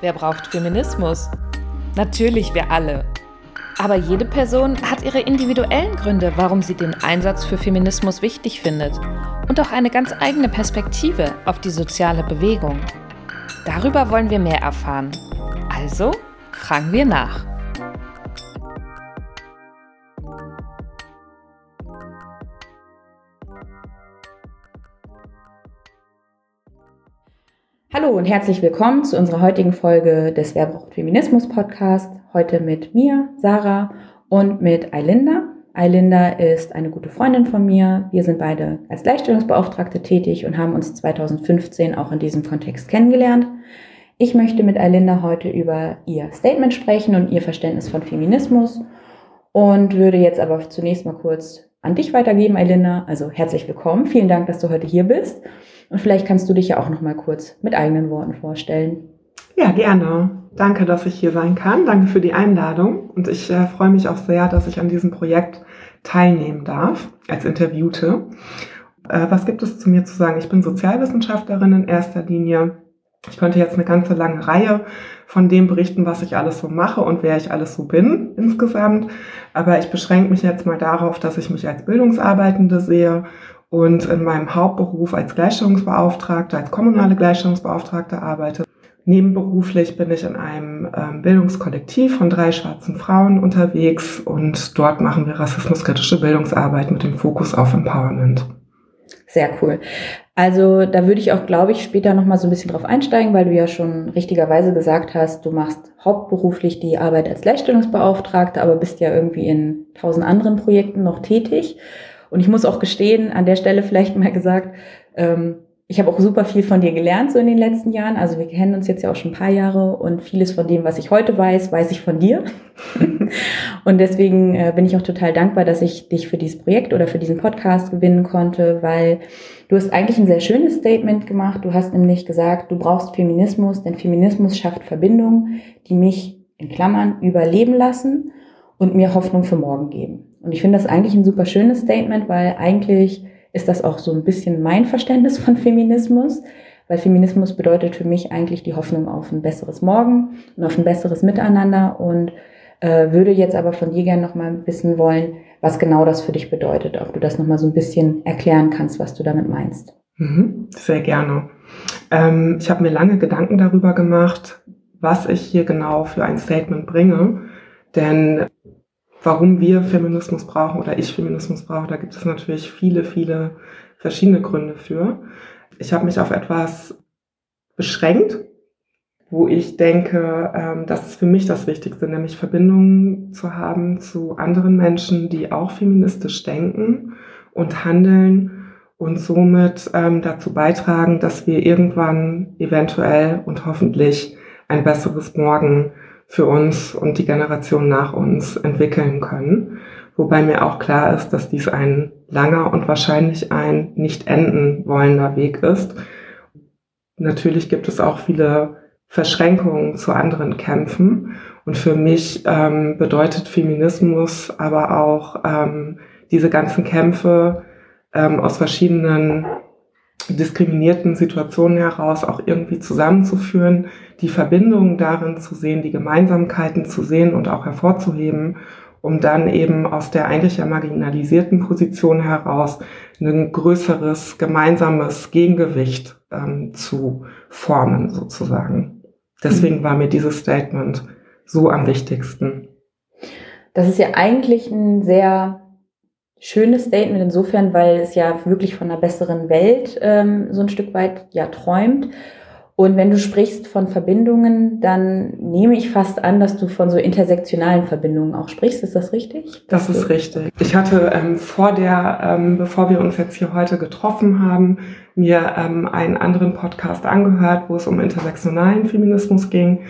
Wer braucht Feminismus? Natürlich wir alle. Aber jede Person hat ihre individuellen Gründe, warum sie den Einsatz für Feminismus wichtig findet und auch eine ganz eigene Perspektive auf die soziale Bewegung. Darüber wollen wir mehr erfahren. Also fragen wir nach. Und herzlich willkommen zu unserer heutigen Folge des Wer braucht Feminismus Podcast. Heute mit mir, Sarah, und mit Eilinda. Eilinda ist eine gute Freundin von mir. Wir sind beide als Gleichstellungsbeauftragte tätig und haben uns 2015 auch in diesem Kontext kennengelernt. Ich möchte mit Eilinda heute über ihr Statement sprechen und ihr Verständnis von Feminismus und würde jetzt aber zunächst mal kurz an dich weitergeben, Eilinda. Also herzlich willkommen. Vielen Dank, dass du heute hier bist. Und vielleicht kannst du dich ja auch noch mal kurz mit eigenen Worten vorstellen. Ja, gerne. Danke, dass ich hier sein kann. Danke für die Einladung. Und ich äh, freue mich auch sehr, dass ich an diesem Projekt teilnehmen darf als Interviewte. Äh, was gibt es zu mir zu sagen? Ich bin Sozialwissenschaftlerin in erster Linie. Ich könnte jetzt eine ganze lange Reihe von dem berichten, was ich alles so mache und wer ich alles so bin insgesamt. Aber ich beschränke mich jetzt mal darauf, dass ich mich als Bildungsarbeitende sehe und in meinem Hauptberuf als Gleichstellungsbeauftragte, als kommunale Gleichstellungsbeauftragte arbeite. Nebenberuflich bin ich in einem ähm, Bildungskollektiv von drei schwarzen Frauen unterwegs und dort machen wir rassismuskritische Bildungsarbeit mit dem Fokus auf Empowerment. Sehr cool. Also da würde ich auch, glaube ich, später nochmal so ein bisschen drauf einsteigen, weil du ja schon richtigerweise gesagt hast, du machst hauptberuflich die Arbeit als Gleichstellungsbeauftragte, aber bist ja irgendwie in tausend anderen Projekten noch tätig. Und ich muss auch gestehen, an der Stelle vielleicht mal gesagt, ähm, ich habe auch super viel von dir gelernt so in den letzten Jahren. Also wir kennen uns jetzt ja auch schon ein paar Jahre und vieles von dem, was ich heute weiß, weiß ich von dir. und deswegen äh, bin ich auch total dankbar, dass ich dich für dieses Projekt oder für diesen Podcast gewinnen konnte, weil du hast eigentlich ein sehr schönes Statement gemacht. Du hast nämlich gesagt, du brauchst Feminismus, denn Feminismus schafft Verbindungen, die mich in Klammern überleben lassen und mir Hoffnung für morgen geben. Und ich finde das eigentlich ein super schönes Statement, weil eigentlich ist das auch so ein bisschen mein Verständnis von Feminismus, weil Feminismus bedeutet für mich eigentlich die Hoffnung auf ein besseres Morgen und auf ein besseres Miteinander und äh, würde jetzt aber von dir gerne nochmal wissen wollen, was genau das für dich bedeutet, ob du das nochmal so ein bisschen erklären kannst, was du damit meinst. Mhm, sehr gerne. Ähm, ich habe mir lange Gedanken darüber gemacht, was ich hier genau für ein Statement bringe, denn warum wir Feminismus brauchen oder ich Feminismus brauche, da gibt es natürlich viele, viele verschiedene Gründe für. Ich habe mich auf etwas beschränkt, wo ich denke, ähm, das ist für mich das Wichtigste, nämlich Verbindungen zu haben zu anderen Menschen, die auch feministisch denken und handeln und somit ähm, dazu beitragen, dass wir irgendwann eventuell und hoffentlich ein besseres Morgen für uns und die Generation nach uns entwickeln können. Wobei mir auch klar ist, dass dies ein langer und wahrscheinlich ein nicht enden wollender Weg ist. Natürlich gibt es auch viele Verschränkungen zu anderen Kämpfen. Und für mich ähm, bedeutet Feminismus aber auch ähm, diese ganzen Kämpfe ähm, aus verschiedenen diskriminierten Situationen heraus auch irgendwie zusammenzuführen, die Verbindungen darin zu sehen, die Gemeinsamkeiten zu sehen und auch hervorzuheben, um dann eben aus der eigentlich ja marginalisierten Position heraus ein größeres gemeinsames Gegengewicht ähm, zu formen sozusagen. Deswegen war mir dieses Statement so am wichtigsten. Das ist ja eigentlich ein sehr schönes Statement insofern, weil es ja wirklich von einer besseren Welt ähm, so ein Stück weit ja träumt. Und wenn du sprichst von Verbindungen, dann nehme ich fast an, dass du von so intersektionalen Verbindungen auch sprichst. Ist das richtig? Das ist richtig. Ich hatte ähm, vor der, ähm, bevor wir uns jetzt hier heute getroffen haben, mir ähm, einen anderen Podcast angehört, wo es um intersektionalen Feminismus ging.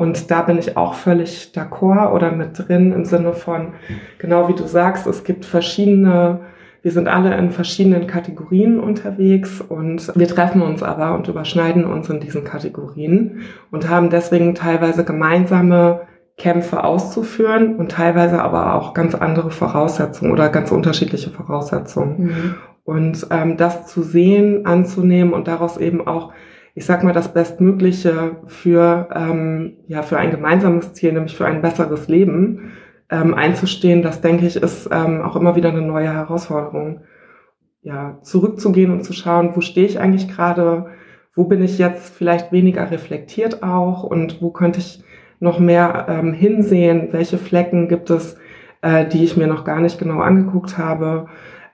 Und da bin ich auch völlig d'accord oder mit drin im Sinne von, genau wie du sagst, es gibt verschiedene, wir sind alle in verschiedenen Kategorien unterwegs und wir treffen uns aber und überschneiden uns in diesen Kategorien und haben deswegen teilweise gemeinsame Kämpfe auszuführen und teilweise aber auch ganz andere Voraussetzungen oder ganz unterschiedliche Voraussetzungen. Mhm. Und ähm, das zu sehen, anzunehmen und daraus eben auch ich sag mal, das Bestmögliche für, ähm, ja, für ein gemeinsames Ziel, nämlich für ein besseres Leben ähm, einzustehen, das denke ich, ist ähm, auch immer wieder eine neue Herausforderung. Ja, zurückzugehen und zu schauen, wo stehe ich eigentlich gerade, wo bin ich jetzt vielleicht weniger reflektiert auch und wo könnte ich noch mehr ähm, hinsehen, welche Flecken gibt es, äh, die ich mir noch gar nicht genau angeguckt habe.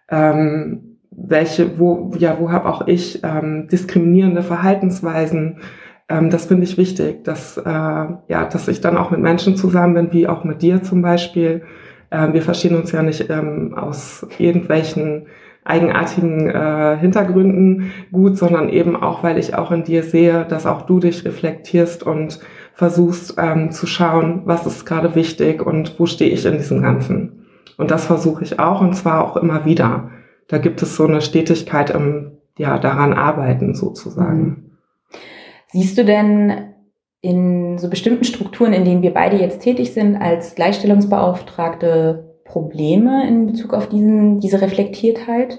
Ähm, welche, wo, ja, wo habe auch ich ähm, diskriminierende Verhaltensweisen. Ähm, das finde ich wichtig, dass, äh, ja, dass ich dann auch mit Menschen zusammen bin, wie auch mit dir zum Beispiel. Ähm, wir verstehen uns ja nicht ähm, aus irgendwelchen eigenartigen äh, Hintergründen gut, sondern eben auch, weil ich auch in dir sehe, dass auch du dich reflektierst und versuchst ähm, zu schauen, was ist gerade wichtig und wo stehe ich in diesem Ganzen. Und das versuche ich auch und zwar auch immer wieder da gibt es so eine Stetigkeit im, ja, daran arbeiten sozusagen. Mhm. Siehst du denn in so bestimmten Strukturen, in denen wir beide jetzt tätig sind, als Gleichstellungsbeauftragte Probleme in Bezug auf diesen, diese Reflektiertheit?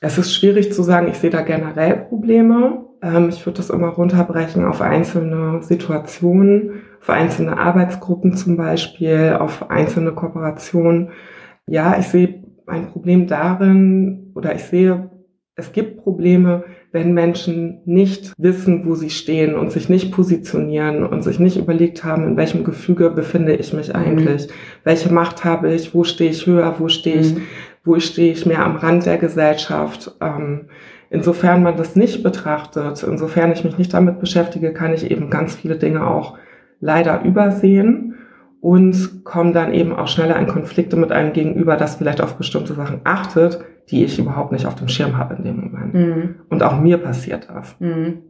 Es ist schwierig zu sagen, ich sehe da generell Probleme. Ähm, ich würde das immer runterbrechen auf einzelne Situationen, auf einzelne Arbeitsgruppen zum Beispiel, auf einzelne Kooperationen. Ja, ich sehe ein Problem darin, oder ich sehe, es gibt Probleme, wenn Menschen nicht wissen, wo sie stehen und sich nicht positionieren und sich nicht überlegt haben, in welchem Gefüge befinde ich mich mhm. eigentlich, mhm. welche Macht habe ich, wo stehe ich höher, wo stehe ich, mhm. wo stehe ich mehr am Rand der Gesellschaft. Ähm, insofern man das nicht betrachtet, insofern ich mich nicht damit beschäftige, kann ich eben ganz viele Dinge auch leider übersehen und komme dann eben auch schneller in Konflikte mit einem Gegenüber, das vielleicht auf bestimmte Sachen achtet, die ich überhaupt nicht auf dem Schirm habe in dem Moment. Mhm. Und auch mir passiert das. Mhm.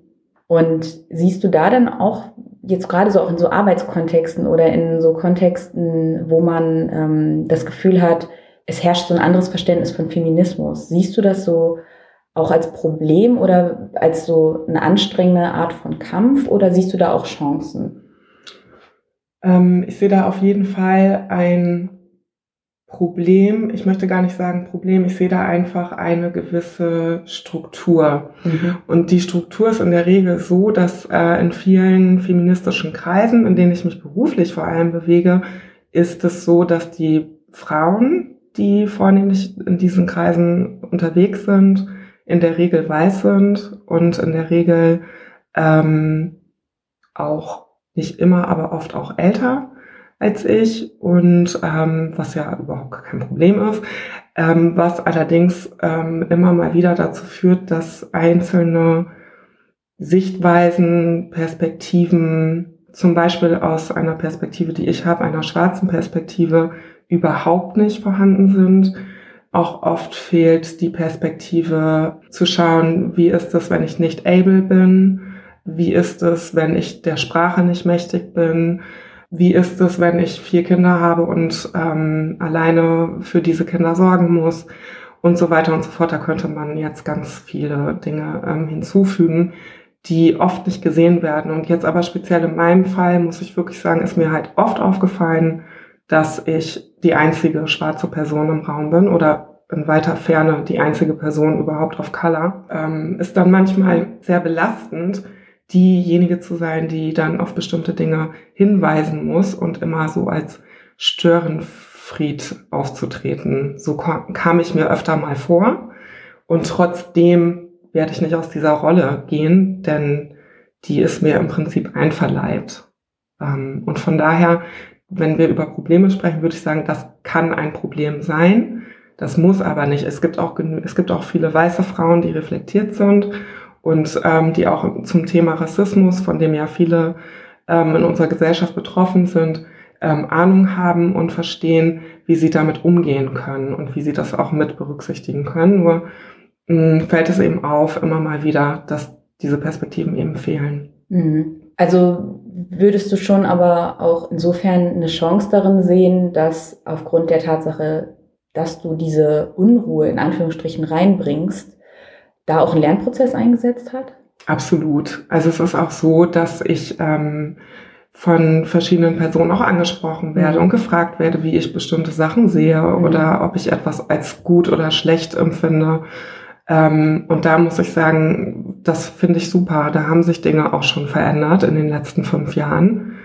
Und siehst du da dann auch jetzt gerade so auch in so Arbeitskontexten oder in so Kontexten, wo man ähm, das Gefühl hat, es herrscht so ein anderes Verständnis von Feminismus. Siehst du das so auch als Problem oder als so eine anstrengende Art von Kampf oder siehst du da auch Chancen? Ähm, ich sehe da auf jeden Fall ein Problem. Ich möchte gar nicht sagen Problem. Ich sehe da einfach eine gewisse Struktur. Mhm. Und die Struktur ist in der Regel so, dass äh, in vielen feministischen Kreisen, in denen ich mich beruflich vor allem bewege, ist es so, dass die Frauen, die vornehmlich in diesen Kreisen unterwegs sind, in der Regel weiß sind und in der Regel ähm, auch nicht immer, aber oft auch älter als ich. Und ähm, was ja überhaupt kein Problem ist, ähm, was allerdings ähm, immer mal wieder dazu führt, dass einzelne Sichtweisen, Perspektiven, zum Beispiel aus einer Perspektive, die ich habe, einer schwarzen Perspektive, überhaupt nicht vorhanden sind. Auch oft fehlt die Perspektive zu schauen, wie ist es, wenn ich nicht able bin, wie ist es, wenn ich der Sprache nicht mächtig bin? Wie ist es, wenn ich vier Kinder habe und ähm, alleine für diese Kinder sorgen muss? Und so weiter und so fort. Da könnte man jetzt ganz viele Dinge ähm, hinzufügen, die oft nicht gesehen werden. Und jetzt aber speziell in meinem Fall muss ich wirklich sagen, ist mir halt oft aufgefallen, dass ich die einzige schwarze Person im Raum bin oder in weiter Ferne die einzige Person überhaupt auf Color, ähm, ist dann manchmal sehr belastend, diejenige zu sein, die dann auf bestimmte Dinge hinweisen muss und immer so als Störenfried aufzutreten. So kam ich mir öfter mal vor. Und trotzdem werde ich nicht aus dieser Rolle gehen, denn die ist mir im Prinzip einverleibt. Ähm, und von daher, wenn wir über Probleme sprechen, würde ich sagen, das kann ein Problem sein. Das muss aber nicht. Es gibt auch, es gibt auch viele weiße Frauen, die reflektiert sind und ähm, die auch zum Thema Rassismus, von dem ja viele ähm, in unserer Gesellschaft betroffen sind, ähm, Ahnung haben und verstehen, wie sie damit umgehen können und wie sie das auch mit berücksichtigen können. Nur mh, hm, fällt es eben auf, immer mal wieder, dass diese Perspektiven eben fehlen. Mhm. Also würdest du schon aber auch insofern eine Chance darin sehen, dass aufgrund der Tatsache, dass du diese Unruhe in Anführungsstrichen reinbringst, da auch ein Lernprozess eingesetzt hat? Absolut. Also es ist auch so, dass ich ähm, von verschiedenen Personen auch angesprochen werde mhm. und gefragt werde, wie ich bestimmte Sachen sehe mhm. oder ob ich etwas als gut oder schlecht empfinde. Ähm, und da muss ich sagen, das finde ich super. Da haben sich Dinge auch schon verändert in den letzten fünf Jahren.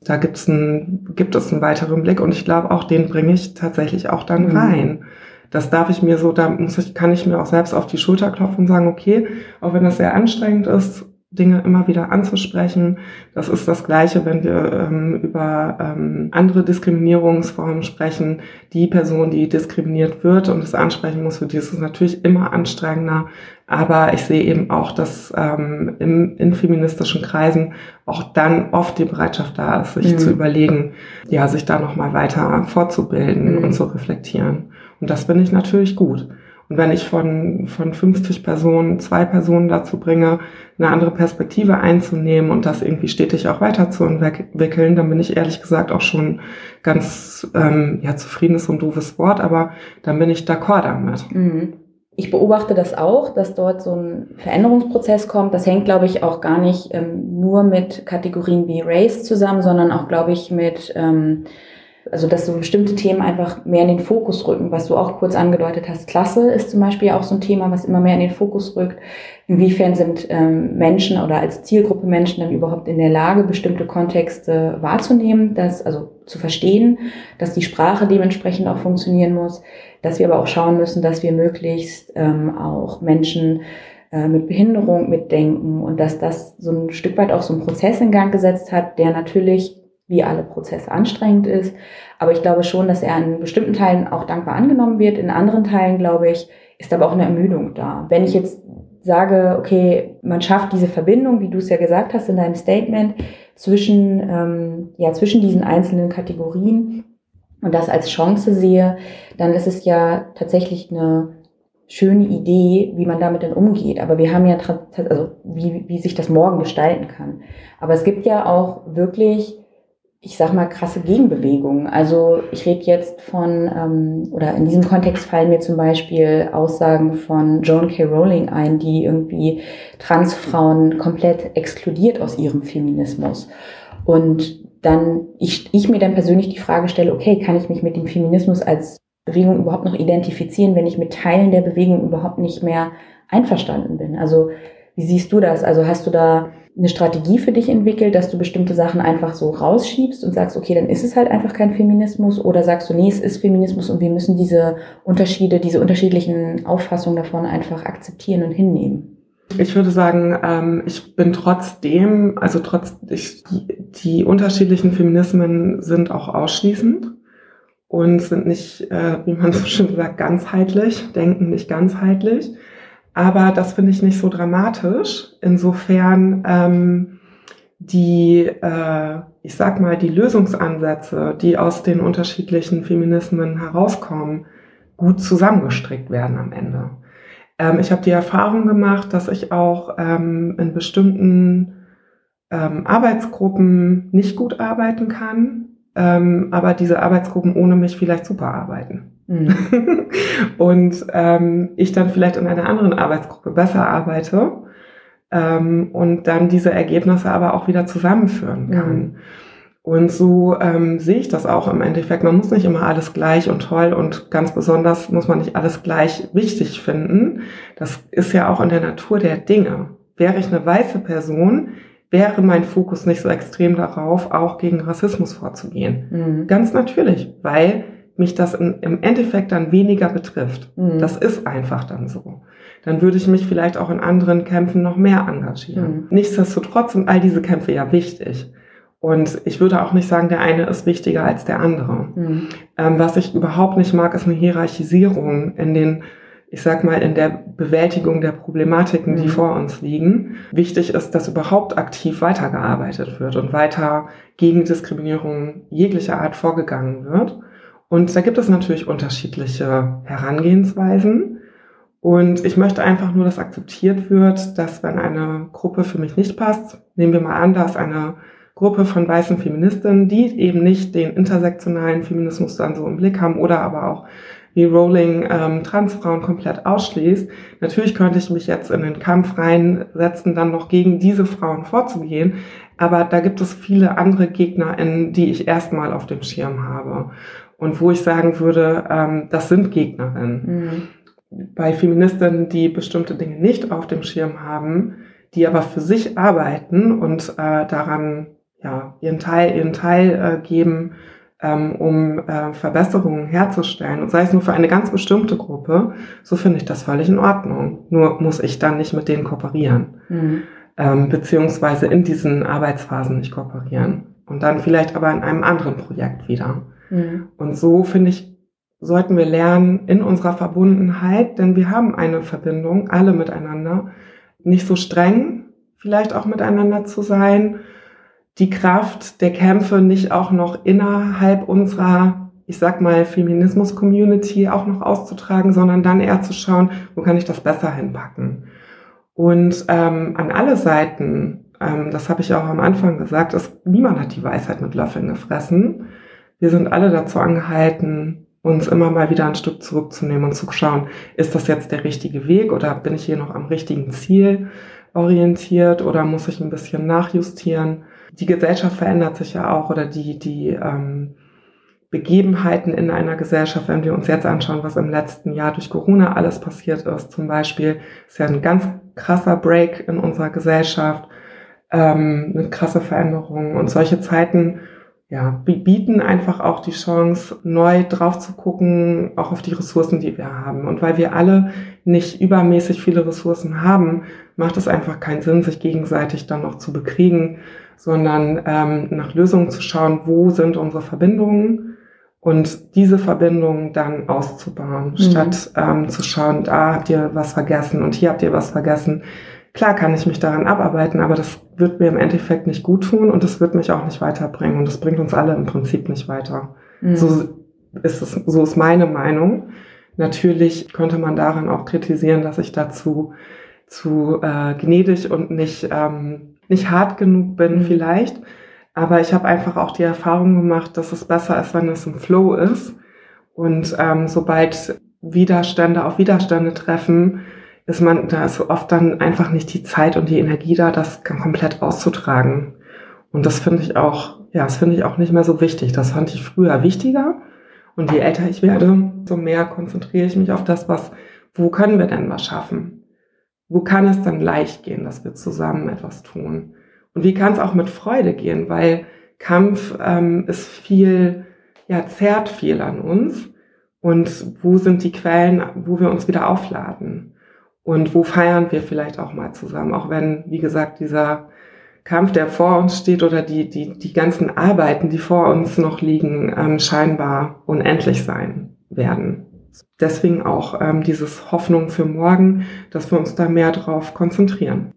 Da gibt's ein, gibt es einen weiteren Blick und ich glaube auch, den bringe ich tatsächlich auch dann mhm. rein. Das darf ich mir so, da muss ich, kann ich mir auch selbst auf die Schulter klopfen und sagen, okay, auch wenn das sehr anstrengend ist, Dinge immer wieder anzusprechen. Das ist das Gleiche, wenn wir ähm, über ähm, andere Diskriminierungsformen sprechen. Die Person, die diskriminiert wird und es ansprechen muss, für die ist es natürlich immer anstrengender. Aber ich sehe eben auch, dass ähm, im, in feministischen Kreisen auch dann oft die Bereitschaft da ist, sich mhm. zu überlegen, ja, sich da nochmal weiter fortzubilden mhm. und zu reflektieren. Und das finde ich natürlich gut. Und wenn ich von, von 50 Personen zwei Personen dazu bringe, eine andere Perspektive einzunehmen und das irgendwie stetig auch weiterzuentwickeln, dann bin ich ehrlich gesagt auch schon ganz, ähm, ja, zufrieden ist so ein doofes Wort, aber dann bin ich d'accord damit. Mhm. Ich beobachte das auch, dass dort so ein Veränderungsprozess kommt. Das hängt, glaube ich, auch gar nicht ähm, nur mit Kategorien wie Race zusammen, sondern auch, glaube ich, mit ähm, also dass so bestimmte Themen einfach mehr in den Fokus rücken, was du auch kurz angedeutet hast. Klasse ist zum Beispiel auch so ein Thema, was immer mehr in den Fokus rückt. Inwiefern sind ähm, Menschen oder als Zielgruppe Menschen dann überhaupt in der Lage, bestimmte Kontexte wahrzunehmen, das also zu verstehen, dass die Sprache dementsprechend auch funktionieren muss, dass wir aber auch schauen müssen, dass wir möglichst ähm, auch Menschen äh, mit Behinderung mitdenken und dass das so ein Stück weit auch so einen Prozess in Gang gesetzt hat, der natürlich wie alle Prozesse anstrengend ist. Aber ich glaube schon, dass er in bestimmten Teilen auch dankbar angenommen wird. In anderen Teilen, glaube ich, ist aber auch eine Ermüdung da. Wenn ich jetzt sage, okay, man schafft diese Verbindung, wie du es ja gesagt hast in deinem Statement, zwischen, ähm, ja, zwischen diesen einzelnen Kategorien und das als Chance sehe, dann ist es ja tatsächlich eine schöne Idee, wie man damit dann umgeht. Aber wir haben ja, also wie, wie sich das morgen gestalten kann. Aber es gibt ja auch wirklich ich sag mal, krasse Gegenbewegungen. Also ich rede jetzt von, ähm, oder in diesem Kontext fallen mir zum Beispiel Aussagen von Joan K. Rowling ein, die irgendwie Transfrauen komplett exkludiert aus ihrem Feminismus. Und dann ich, ich mir dann persönlich die Frage stelle, okay, kann ich mich mit dem Feminismus als Bewegung überhaupt noch identifizieren, wenn ich mit Teilen der Bewegung überhaupt nicht mehr einverstanden bin? Also wie siehst du das? Also hast du da eine Strategie für dich entwickelt, dass du bestimmte Sachen einfach so rausschiebst und sagst, okay, dann ist es halt einfach kein Feminismus oder sagst du, nee, es ist Feminismus und wir müssen diese Unterschiede, diese unterschiedlichen Auffassungen davon einfach akzeptieren und hinnehmen? Ich würde sagen, ähm, ich bin trotzdem, also trotz, ich, die, die unterschiedlichen Feminismen sind auch ausschließend und sind nicht, äh, wie man so schön sagt, ganzheitlich, denken nicht ganzheitlich. Aber das finde ich nicht so dramatisch. Insofern ähm, die, äh, ich sag mal, die Lösungsansätze, die aus den unterschiedlichen Feminismen herauskommen, gut zusammengestrickt werden am Ende. Ähm, ich habe die Erfahrung gemacht, dass ich auch ähm, in bestimmten ähm, Arbeitsgruppen nicht gut arbeiten kann, ähm, aber diese Arbeitsgruppen ohne mich vielleicht super arbeiten. Mhm. und ähm, ich dann vielleicht in einer anderen Arbeitsgruppe besser arbeite ähm, und dann diese Ergebnisse aber auch wieder zusammenführen kann. Mhm. Und so ähm, sehe ich das auch im Endeffekt. Man muss nicht immer alles gleich und toll und ganz besonders muss man nicht alles gleich wichtig finden. Das ist ja auch in der Natur der Dinge. Wäre ich eine weiße Person, wäre mein Fokus nicht so extrem darauf, auch gegen Rassismus vorzugehen. Mhm. Ganz natürlich, weil mich das in, im Endeffekt dann weniger betrifft. Mhm. Das ist einfach dann so. Dann würde ich mich vielleicht auch in anderen Kämpfen noch mehr engagieren. Mhm. Nichtsdestotrotz sind all diese Kämpfe ja wichtig. Und ich würde auch nicht sagen, der eine ist wichtiger als der andere. Mhm. Ähm, was ich überhaupt nicht mag, ist eine Hierarchisierung in den, ich sag mal, in der Bewältigung der Problematiken, die mhm. vor uns liegen. Wichtig ist, dass überhaupt aktiv weitergearbeitet wird und weiter gegen Diskriminierung jeglicher Art vorgegangen wird. Und da gibt es natürlich unterschiedliche Herangehensweisen. Und ich möchte einfach nur, dass akzeptiert wird, dass wenn eine Gruppe für mich nicht passt, nehmen wir mal an, da ist eine Gruppe von weißen Feministinnen, die eben nicht den intersektionalen Feminismus dann so im Blick haben oder aber auch wie Rowling ähm, Transfrauen komplett ausschließt. Natürlich könnte ich mich jetzt in den Kampf reinsetzen, dann noch gegen diese Frauen vorzugehen. Aber da gibt es viele andere GegnerInnen, die ich erstmal auf dem Schirm habe und wo ich sagen würde, ähm, das sind Gegnerinnen. Mhm. bei Feministinnen, die bestimmte Dinge nicht auf dem Schirm haben, die aber für sich arbeiten und äh, daran ja, ihren Teil, ihren Teil äh, geben, ähm, um äh, Verbesserungen herzustellen. Und sei es nur für eine ganz bestimmte Gruppe, so finde ich das völlig in Ordnung. Nur muss ich dann nicht mit denen kooperieren. Mhm. Ähm, beziehungsweise in diesen Arbeitsphasen nicht kooperieren. Und dann vielleicht aber in einem anderen Projekt wieder. Mhm. Und so finde ich, sollten wir lernen in unserer Verbundenheit, denn wir haben eine Verbindung, alle miteinander, nicht so streng vielleicht auch miteinander zu sein, die Kraft der Kämpfe nicht auch noch innerhalb unserer, ich sag mal, Feminismus-Community auch noch auszutragen, sondern dann eher zu schauen, wo kann ich das besser hinpacken. Und ähm, an alle Seiten, ähm, das habe ich auch am Anfang gesagt, ist, niemand hat die Weisheit mit Löffeln gefressen. Wir sind alle dazu angehalten, uns immer mal wieder ein Stück zurückzunehmen und zu schauen, ist das jetzt der richtige Weg oder bin ich hier noch am richtigen Ziel orientiert oder muss ich ein bisschen nachjustieren? die Gesellschaft verändert sich ja auch oder die, die ähm, Begebenheiten in einer Gesellschaft, wenn wir uns jetzt anschauen, was im letzten Jahr durch Corona alles passiert ist, zum Beispiel, ist ja ein ganz krasser Break in unserer Gesellschaft, ähm, eine krasse Veränderung und solche Zeiten ja, bieten einfach auch die Chance, neu drauf zu gucken, auch auf die Ressourcen, die wir haben. Und weil wir alle nicht übermäßig viele Ressourcen haben, macht es einfach keinen Sinn, sich gegenseitig dann noch zu bekriegen, sondern ähm, nach Lösungen zu schauen, wo sind unsere Verbindungen und diese Verbindungen dann auszubauen, mhm. statt ähm, zu schauen, da habt ihr was vergessen und hier habt ihr was vergessen. Klar kann ich mich daran abarbeiten, aber das wird mir im Endeffekt nicht gut tun und das wird mich auch nicht weiterbringen und das bringt uns alle im Prinzip nicht weiter. Mhm. So ist es, so ist meine Meinung. Natürlich könnte man daran auch kritisieren, dass ich dazu zu äh, gnädig und nicht ähm, nicht hart genug bin mhm. vielleicht. Aber ich habe einfach auch die Erfahrung gemacht, dass es besser ist, wenn es im Flow ist. Und ähm, sobald Widerstände auf Widerstände treffen, ist man, da ist oft dann einfach nicht die Zeit und die Energie da, das komplett auszutragen. Und das finde ich auch, ja, das finde ich auch nicht mehr so wichtig. Das fand ich früher wichtiger. Und je älter ich werde, so mehr konzentriere ich mich auf das, was, wo können wir denn was schaffen? Wo kann es dann leicht gehen, dass wir zusammen etwas tun? Und wie kann es auch mit Freude gehen? Weil Kampf ähm, ist viel, ja, zerrt viel an uns. Und wo sind die Quellen, wo wir uns wieder aufladen? Und wo feiern wir vielleicht auch mal zusammen? Auch wenn, wie gesagt, dieser Kampf, der vor uns steht oder die, die, die ganzen Arbeiten, die vor uns noch liegen, ähm, scheinbar unendlich sein werden. Deswegen auch ähm, dieses Hoffnung für morgen, dass wir uns da mehr drauf konzentrieren.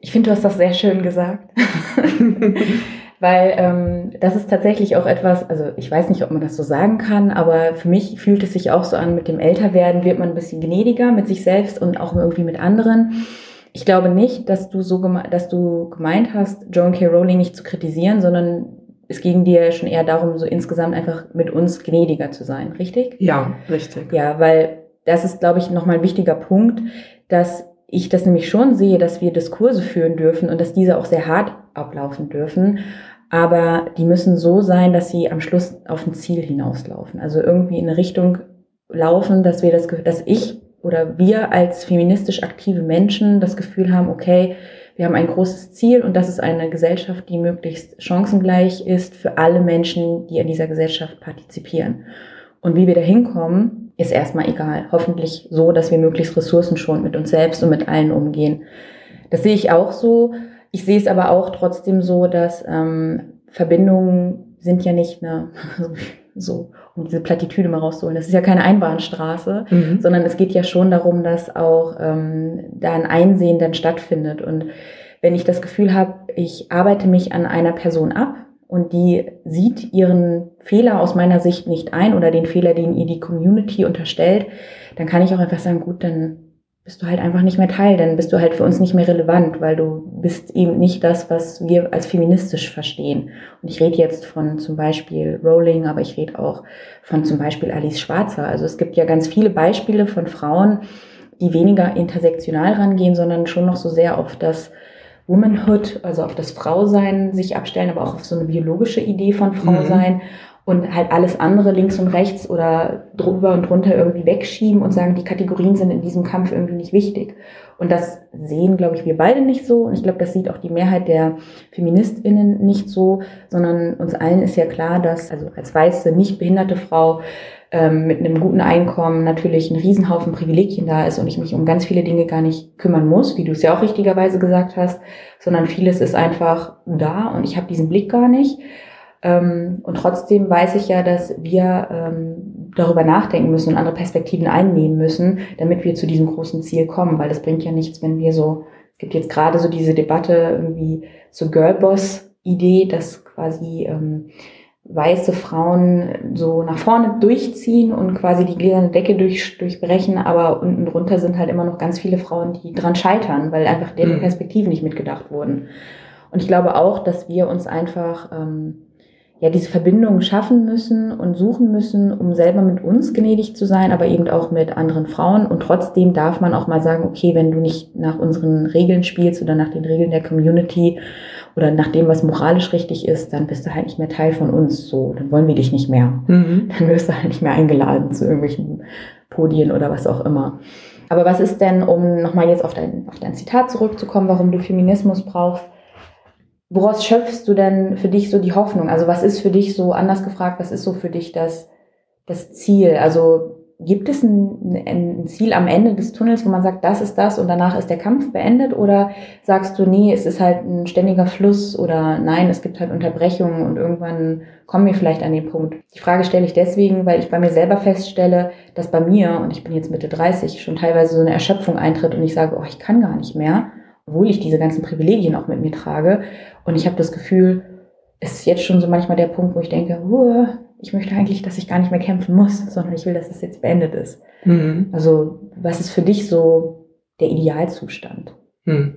Ich finde, du hast das sehr schön gesagt. Weil ähm, das ist tatsächlich auch etwas, also ich weiß nicht, ob man das so sagen kann, aber für mich fühlt es sich auch so an, mit dem Älterwerden wird man ein bisschen gnädiger mit sich selbst und auch irgendwie mit anderen. Ich glaube nicht, dass du so dass du gemeint hast, Joan K. Rowling nicht zu kritisieren, sondern es ging dir schon eher darum, so insgesamt einfach mit uns gnädiger zu sein, richtig? Ja, richtig. Ja, weil das ist, glaube ich, nochmal ein wichtiger Punkt, dass ich das nämlich schon sehe, dass wir Diskurse führen dürfen und dass diese auch sehr hart ablaufen dürfen. Aber die müssen so sein, dass sie am Schluss auf ein Ziel hinauslaufen. Also irgendwie in eine Richtung laufen, dass wir das, dass ich oder wir als feministisch aktive Menschen das Gefühl haben, okay, wir haben ein großes Ziel und das ist eine Gesellschaft, die möglichst chancengleich ist für alle Menschen, die an dieser Gesellschaft partizipieren. Und wie wir da hinkommen, ist erstmal egal. Hoffentlich so, dass wir möglichst ressourcenschonend mit uns selbst und mit allen umgehen. Das sehe ich auch so. Ich sehe es aber auch trotzdem so, dass ähm, Verbindungen sind ja nicht eine, so, um diese Plattitüde mal rauszuholen. Das ist ja keine Einbahnstraße, mhm. sondern es geht ja schon darum, dass auch ähm, da ein Einsehen dann stattfindet. Und wenn ich das Gefühl habe, ich arbeite mich an einer Person ab und die sieht ihren Fehler aus meiner Sicht nicht ein oder den Fehler, den ihr die Community unterstellt, dann kann ich auch einfach sagen, gut, dann bist du halt einfach nicht mehr Teil, dann bist du halt für uns nicht mehr relevant, weil du bist eben nicht das, was wir als feministisch verstehen. Und ich rede jetzt von zum Beispiel Rowling, aber ich rede auch von zum Beispiel Alice Schwarzer. Also es gibt ja ganz viele Beispiele von Frauen, die weniger intersektional rangehen, sondern schon noch so sehr auf das Womanhood, also auf das Frausein sich abstellen, aber auch auf so eine biologische Idee von Frausein. Mhm. Und halt alles andere links und rechts oder drüber und drunter irgendwie wegschieben und sagen, die Kategorien sind in diesem Kampf irgendwie nicht wichtig. Und das sehen, glaube ich, wir beide nicht so. Und ich glaube, das sieht auch die Mehrheit der FeministInnen nicht so, sondern uns allen ist ja klar, dass also als weiße, nicht behinderte Frau ähm, mit einem guten Einkommen natürlich ein Riesenhaufen Privilegien da ist und ich mich um ganz viele Dinge gar nicht kümmern muss, wie du es ja auch richtigerweise gesagt hast, sondern vieles ist einfach da und ich habe diesen Blick gar nicht. Ähm, und trotzdem weiß ich ja, dass wir ähm, darüber nachdenken müssen und andere Perspektiven einnehmen müssen, damit wir zu diesem großen Ziel kommen, weil es bringt ja nichts, wenn wir so, es gibt jetzt gerade so diese Debatte irgendwie zur Girlboss-Idee, dass quasi ähm, weiße Frauen so nach vorne durchziehen und quasi die gläserne Decke durch, durchbrechen, aber unten drunter sind halt immer noch ganz viele Frauen, die dran scheitern, weil einfach deren mhm. Perspektiven nicht mitgedacht wurden. Und ich glaube auch, dass wir uns einfach ähm, ja diese Verbindung schaffen müssen und suchen müssen, um selber mit uns gnädig zu sein, aber eben auch mit anderen Frauen. Und trotzdem darf man auch mal sagen, okay, wenn du nicht nach unseren Regeln spielst oder nach den Regeln der Community oder nach dem, was moralisch richtig ist, dann bist du halt nicht mehr Teil von uns. So, dann wollen wir dich nicht mehr. Mhm. Dann wirst du halt nicht mehr eingeladen zu irgendwelchen Podien oder was auch immer. Aber was ist denn, um nochmal jetzt auf dein, auf dein Zitat zurückzukommen, warum du Feminismus brauchst? Woraus schöpfst du denn für dich so die Hoffnung? Also was ist für dich so, anders gefragt, was ist so für dich das, das Ziel? Also gibt es ein, ein, Ziel am Ende des Tunnels, wo man sagt, das ist das und danach ist der Kampf beendet? Oder sagst du, nee, es ist halt ein ständiger Fluss oder nein, es gibt halt Unterbrechungen und irgendwann kommen wir vielleicht an den Punkt? Die Frage stelle ich deswegen, weil ich bei mir selber feststelle, dass bei mir, und ich bin jetzt Mitte 30, schon teilweise so eine Erschöpfung eintritt und ich sage, oh, ich kann gar nicht mehr, obwohl ich diese ganzen Privilegien auch mit mir trage. Und ich habe das Gefühl, es ist jetzt schon so manchmal der Punkt, wo ich denke, uh, ich möchte eigentlich, dass ich gar nicht mehr kämpfen muss, sondern ich will, dass es jetzt beendet ist. Mhm. Also, was ist für dich so der Idealzustand? Mhm.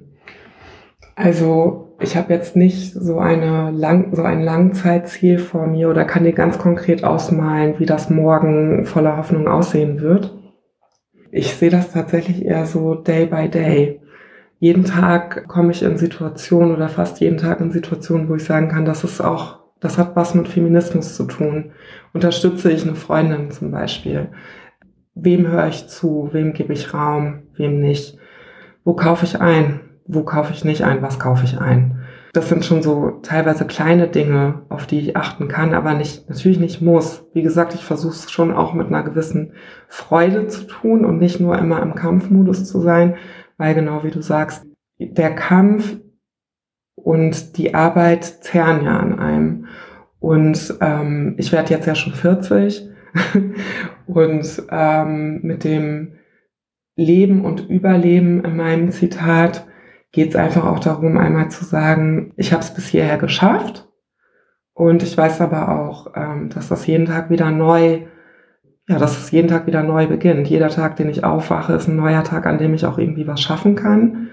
Also, ich habe jetzt nicht so, eine lang, so ein Langzeitziel vor mir oder kann dir ganz konkret ausmalen, wie das morgen voller Hoffnung aussehen wird. Ich sehe das tatsächlich eher so day by day. Jeden Tag komme ich in Situationen oder fast jeden Tag in Situationen, wo ich sagen kann, das ist auch das hat was mit Feminismus zu tun. Unterstütze ich eine Freundin zum Beispiel? Wem höre ich zu? Wem gebe ich Raum? Wem nicht? Wo kaufe ich ein? Wo kaufe ich nicht ein? Was kaufe ich ein? Das sind schon so teilweise kleine Dinge, auf die ich achten kann, aber nicht, natürlich nicht muss. Wie gesagt, ich versuche es schon auch mit einer gewissen Freude zu tun und nicht nur immer im Kampfmodus zu sein, weil genau wie du sagst, der Kampf und die Arbeit zerren ja an einem. Und ähm, ich werde jetzt ja schon 40 und ähm, mit dem Leben und Überleben in meinem Zitat geht es einfach auch darum, einmal zu sagen, ich habe es bis hierher geschafft und ich weiß aber auch, ähm, dass das jeden Tag wieder neu, ja, dass es jeden Tag wieder neu beginnt. Jeder Tag, den ich aufwache, ist ein neuer Tag, an dem ich auch irgendwie was schaffen kann.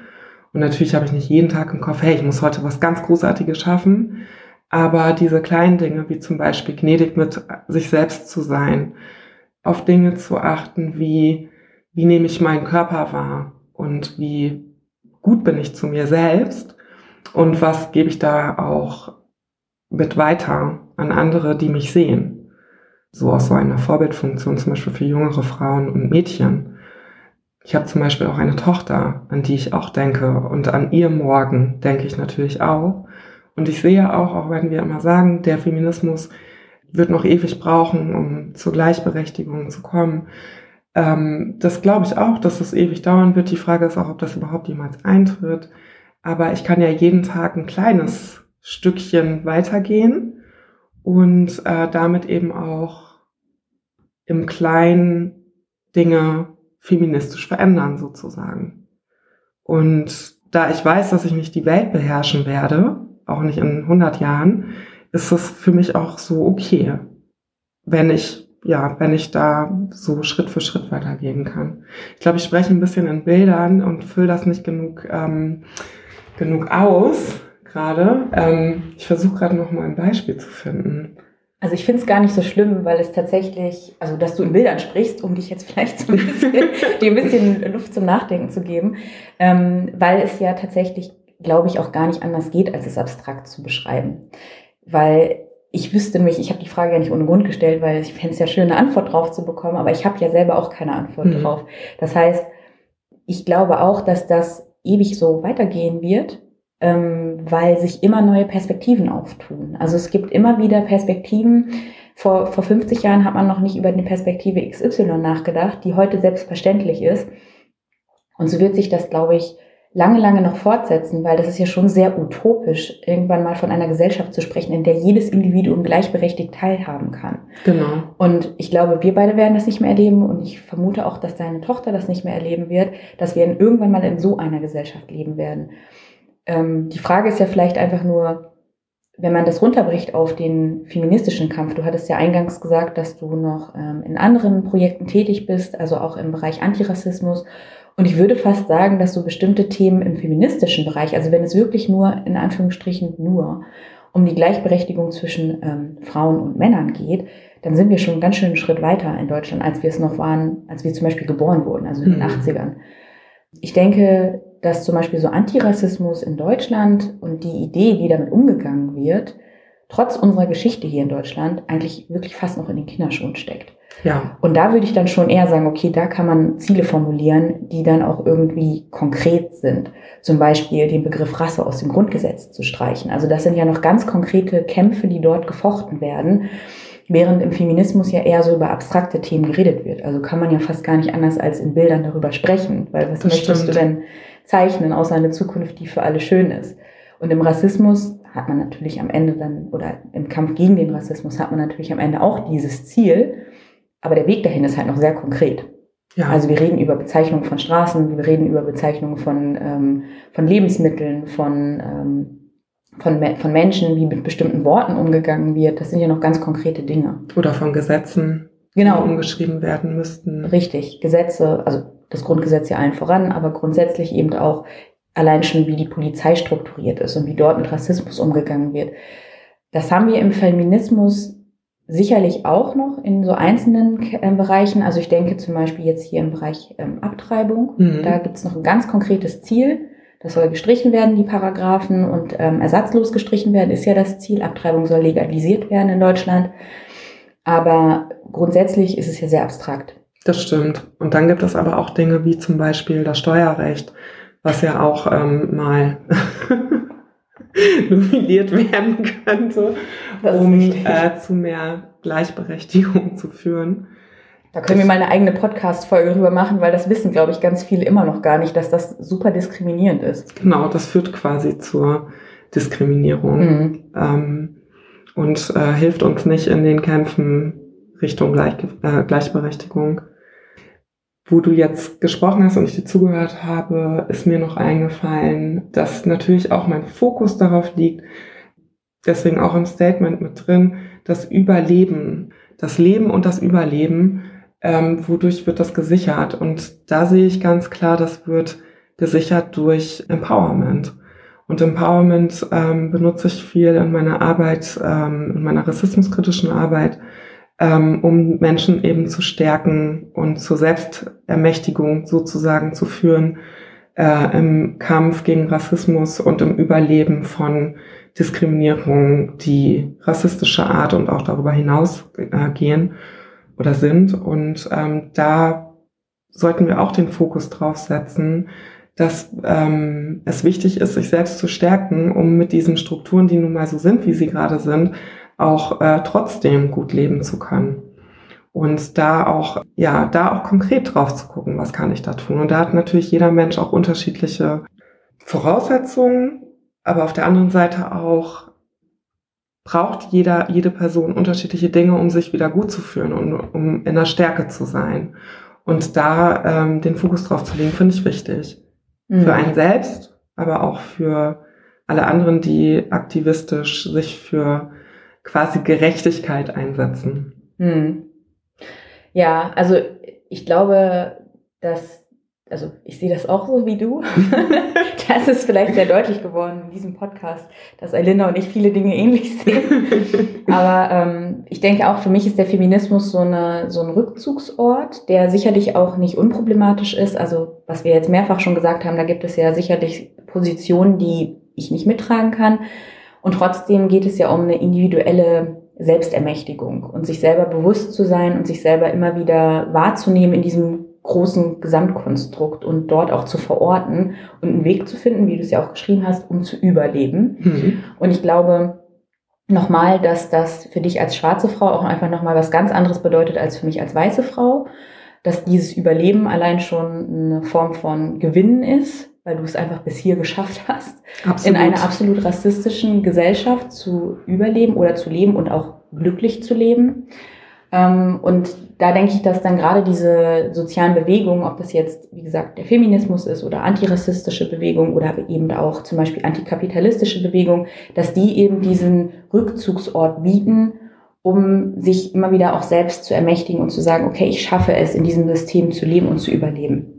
Und natürlich habe ich nicht jeden Tag im Kopf, hey, ich muss heute was ganz Großartiges schaffen. Aber diese kleinen Dinge, wie zum Beispiel gnädig mit sich selbst zu sein, auf Dinge zu achten, wie, wie nehme ich meinen Körper wahr und wie gut bin ich zu mir selbst und was gebe ich da auch mit weiter an andere, die mich sehen. So aus so einer Vorbildfunktion zum Beispiel für jüngere Frauen und Mädchen. Ich habe zum Beispiel auch eine Tochter, an die ich auch denke und an ihr Morgen denke ich natürlich auch. Und ich sehe auch, auch wenn wir immer sagen, der Feminismus wird noch ewig brauchen, um zur Gleichberechtigung zu kommen. Ähm, das glaube ich auch, dass es ewig dauern wird. Die Frage ist auch, ob das überhaupt jemals eintritt. Aber ich kann ja jeden Tag ein kleines Stückchen weitergehen und äh, damit eben auch im Kleinen Dinge feministisch verändern sozusagen. Und da ich weiß, dass ich nicht die Welt beherrschen werde, auch nicht in 100 Jahren, ist es für mich auch so okay, wenn ich ja, wenn ich da so Schritt für Schritt weitergehen kann. Ich glaube, ich spreche ein bisschen in Bildern und fülle das nicht genug ähm, genug aus gerade. Ähm, ich versuche gerade noch mal ein Beispiel zu finden. Also ich finde es gar nicht so schlimm, weil es tatsächlich, also dass du in Bildern sprichst, um dich jetzt vielleicht so ein bisschen, dir ein bisschen Luft zum Nachdenken zu geben, ähm, weil es ja tatsächlich, glaube ich, auch gar nicht anders geht, als es abstrakt zu beschreiben. Weil ich wüsste nämlich, ich habe die Frage ja nicht ohne Grund gestellt, weil ich fände es ja schön, eine Antwort drauf zu bekommen, aber ich habe ja selber auch keine Antwort mhm. drauf. Das heißt, ich glaube auch, dass das ewig so weitergehen wird, weil sich immer neue Perspektiven auftun. Also es gibt immer wieder Perspektiven. Vor, vor 50 Jahren hat man noch nicht über eine Perspektive XY nachgedacht, die heute selbstverständlich ist. Und so wird sich das, glaube ich, lange, lange noch fortsetzen, weil das ist ja schon sehr utopisch, irgendwann mal von einer Gesellschaft zu sprechen, in der jedes Individuum gleichberechtigt teilhaben kann. Genau. Und ich glaube, wir beide werden das nicht mehr erleben und ich vermute auch, dass deine Tochter das nicht mehr erleben wird, dass wir irgendwann mal in so einer Gesellschaft leben werden. Ähm, die Frage ist ja vielleicht einfach nur, wenn man das runterbricht auf den feministischen Kampf, du hattest ja eingangs gesagt, dass du noch ähm, in anderen Projekten tätig bist, also auch im Bereich Antirassismus und ich würde fast sagen, dass so bestimmte Themen im feministischen Bereich, also wenn es wirklich nur, in Anführungsstrichen nur, um die Gleichberechtigung zwischen ähm, Frauen und Männern geht, dann sind wir schon einen ganz schönen Schritt weiter in Deutschland, als wir es noch waren, als wir zum Beispiel geboren wurden, also in den mhm. 80ern. Ich denke, dass zum Beispiel so Antirassismus in Deutschland und die Idee, wie damit umgegangen wird, trotz unserer Geschichte hier in Deutschland eigentlich wirklich fast noch in den Kinderschuhen steckt. Ja. Und da würde ich dann schon eher sagen, okay, da kann man Ziele formulieren, die dann auch irgendwie konkret sind. Zum Beispiel den Begriff Rasse aus dem Grundgesetz zu streichen. Also das sind ja noch ganz konkrete Kämpfe, die dort gefochten werden, während im Feminismus ja eher so über abstrakte Themen geredet wird. Also kann man ja fast gar nicht anders als in Bildern darüber sprechen, weil was das möchtest stimmt. du denn zeichnen, außer eine Zukunft, die für alle schön ist? Und im Rassismus hat man natürlich am Ende dann, oder im Kampf gegen den Rassismus hat man natürlich am Ende auch dieses Ziel, aber der Weg dahin ist halt noch sehr konkret. Ja. Also wir reden über Bezeichnungen von Straßen, wir reden über Bezeichnungen von, ähm, von Lebensmitteln, von, ähm, von, von Menschen, wie mit bestimmten Worten umgegangen wird. Das sind ja noch ganz konkrete Dinge. Oder von Gesetzen, genau. die umgeschrieben werden müssten. Richtig, Gesetze, also das Grundgesetz ja allen voran, aber grundsätzlich eben auch allein schon, wie die Polizei strukturiert ist und wie dort mit Rassismus umgegangen wird. Das haben wir im Feminismus Sicherlich auch noch in so einzelnen äh, Bereichen. Also ich denke zum Beispiel jetzt hier im Bereich ähm, Abtreibung. Mhm. Da gibt es noch ein ganz konkretes Ziel. Das soll gestrichen werden, die Paragraphen, und ähm, ersatzlos gestrichen werden, ist ja das Ziel. Abtreibung soll legalisiert werden in Deutschland. Aber grundsätzlich ist es ja sehr abstrakt. Das stimmt. Und dann gibt es aber auch Dinge wie zum Beispiel das Steuerrecht, was ja auch ähm, mal nominiert werden könnte, um äh, zu mehr Gleichberechtigung zu führen. Da können wir mal eine eigene Podcast-Folge drüber machen, weil das wissen, glaube ich, ganz viele immer noch gar nicht, dass das super diskriminierend ist. Genau, das führt quasi zur Diskriminierung mhm. ähm, und äh, hilft uns nicht in den Kämpfen Richtung Gleich, äh, Gleichberechtigung wo du jetzt gesprochen hast und ich dir zugehört habe, ist mir noch eingefallen, dass natürlich auch mein Fokus darauf liegt, deswegen auch im Statement mit drin, das Überleben, das Leben und das Überleben, ähm, wodurch wird das gesichert? Und da sehe ich ganz klar, das wird gesichert durch Empowerment. Und Empowerment ähm, benutze ich viel in meiner Arbeit, ähm, in meiner rassismuskritischen Arbeit, um Menschen eben zu stärken und zur Selbstermächtigung sozusagen zu führen äh, im Kampf gegen Rassismus und im Überleben von Diskriminierungen, die rassistischer Art und auch darüber hinaus äh, gehen oder sind. Und ähm, da sollten wir auch den Fokus drauf setzen, dass ähm, es wichtig ist, sich selbst zu stärken, um mit diesen Strukturen, die nun mal so sind, wie sie gerade sind, auch äh, trotzdem gut leben zu können. Und da auch, ja, da auch konkret drauf zu gucken, was kann ich da tun. Und da hat natürlich jeder Mensch auch unterschiedliche Voraussetzungen, aber auf der anderen Seite auch braucht jeder, jede Person unterschiedliche Dinge, um sich wieder gut zu fühlen und um in der Stärke zu sein. Und da ähm, den Fokus drauf zu legen, finde ich wichtig. Mhm. Für einen selbst, aber auch für alle anderen, die aktivistisch sich für quasi Gerechtigkeit einsetzen. Hm. Ja, also ich glaube, dass, also ich sehe das auch so wie du. das ist vielleicht sehr deutlich geworden in diesem Podcast, dass Alinda und ich viele Dinge ähnlich sehen. Aber ähm, ich denke auch, für mich ist der Feminismus so, eine, so ein Rückzugsort, der sicherlich auch nicht unproblematisch ist. Also was wir jetzt mehrfach schon gesagt haben, da gibt es ja sicherlich Positionen, die ich nicht mittragen kann. Und trotzdem geht es ja um eine individuelle Selbstermächtigung und sich selber bewusst zu sein und sich selber immer wieder wahrzunehmen in diesem großen Gesamtkonstrukt und dort auch zu verorten und einen Weg zu finden, wie du es ja auch geschrieben hast, um zu überleben. Mhm. Und ich glaube nochmal, dass das für dich als schwarze Frau auch einfach nochmal was ganz anderes bedeutet als für mich als weiße Frau, dass dieses Überleben allein schon eine Form von Gewinnen ist, weil du es einfach bis hier geschafft hast, absolut. in einer absolut rassistischen Gesellschaft zu überleben oder zu leben und auch glücklich zu leben. Ähm, und da denke ich, dass dann gerade diese sozialen Bewegungen, ob das jetzt, wie gesagt, der Feminismus ist oder antirassistische Bewegung oder eben auch zum Beispiel antikapitalistische Bewegung, dass die eben diesen Rückzugsort bieten, um sich immer wieder auch selbst zu ermächtigen und zu sagen, okay, ich schaffe es, in diesem System zu leben und zu überleben.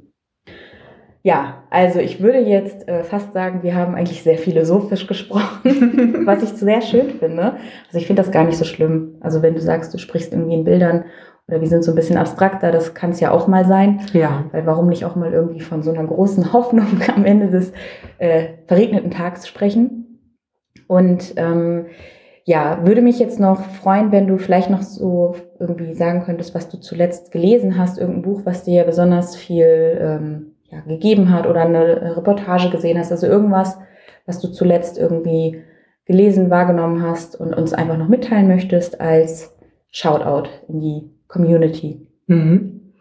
Ja, also ich würde jetzt äh, fast sagen, wir haben eigentlich sehr philosophisch gesprochen, was ich sehr schön finde. Also ich finde das gar nicht so schlimm. Also wenn du sagst, du sprichst irgendwie in Bildern oder wir sind so ein bisschen abstrakter, das kann es ja auch mal sein. Ja. Weil warum nicht auch mal irgendwie von so einer großen Hoffnung am Ende des äh, verregneten Tags sprechen? Und ähm, ja, würde mich jetzt noch freuen, wenn du vielleicht noch so irgendwie sagen könntest, was du zuletzt gelesen hast, irgendein Buch, was dir besonders viel ähm, ja, gegeben hat oder eine Reportage gesehen hast, also irgendwas, was du zuletzt irgendwie gelesen, wahrgenommen hast und uns einfach noch mitteilen möchtest als Shoutout in die Community. Mhm.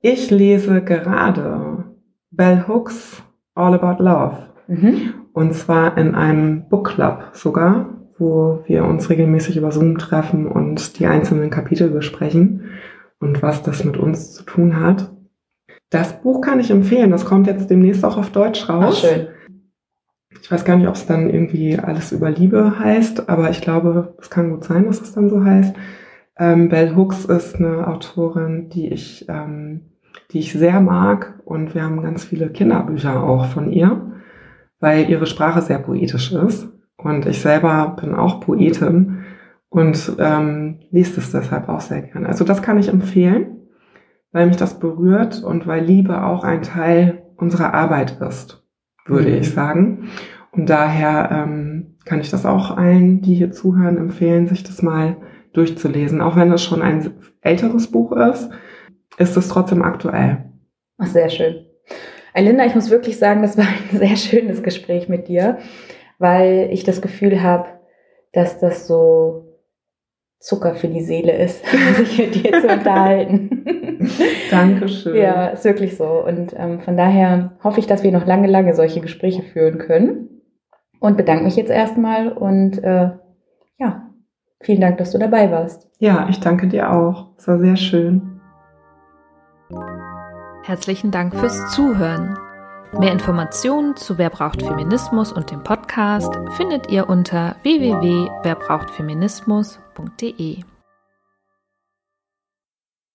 Ich lese gerade Bell Hooks All About Love. Mhm. Und zwar in einem Book Club sogar, wo wir uns regelmäßig über Zoom treffen und die einzelnen Kapitel besprechen und was das mit uns zu tun hat. Das Buch kann ich empfehlen. Das kommt jetzt demnächst auch auf Deutsch raus. Ach, schön. Ich weiß gar nicht, ob es dann irgendwie alles über Liebe heißt, aber ich glaube, es kann gut sein, dass es dann so heißt. Ähm, Bell Hooks ist eine Autorin, die ich, ähm, die ich sehr mag und wir haben ganz viele Kinderbücher auch von ihr, weil ihre Sprache sehr poetisch ist und ich selber bin auch Poetin und ähm, liest es deshalb auch sehr gerne. Also das kann ich empfehlen weil mich das berührt und weil Liebe auch ein Teil unserer Arbeit ist, würde mhm. ich sagen. Und daher ähm, kann ich das auch allen, die hier zuhören, empfehlen, sich das mal durchzulesen. Auch wenn es schon ein älteres Buch ist, ist es trotzdem aktuell. Ach, sehr schön. Elinda, ich muss wirklich sagen, das war ein sehr schönes Gespräch mit dir, weil ich das Gefühl habe, dass das so Zucker für die Seele ist, sich mit dir zu unterhalten. Dankeschön. Ja, ist wirklich so. Und ähm, von daher hoffe ich, dass wir noch lange, lange solche Gespräche führen können. Und bedanke mich jetzt erstmal und äh, ja, vielen Dank, dass du dabei warst. Ja, ich danke dir auch. Es war sehr schön. Herzlichen Dank fürs Zuhören. Mehr Informationen zu Wer braucht Feminismus und dem Podcast findet ihr unter www.werbrauchtfeminismus.de.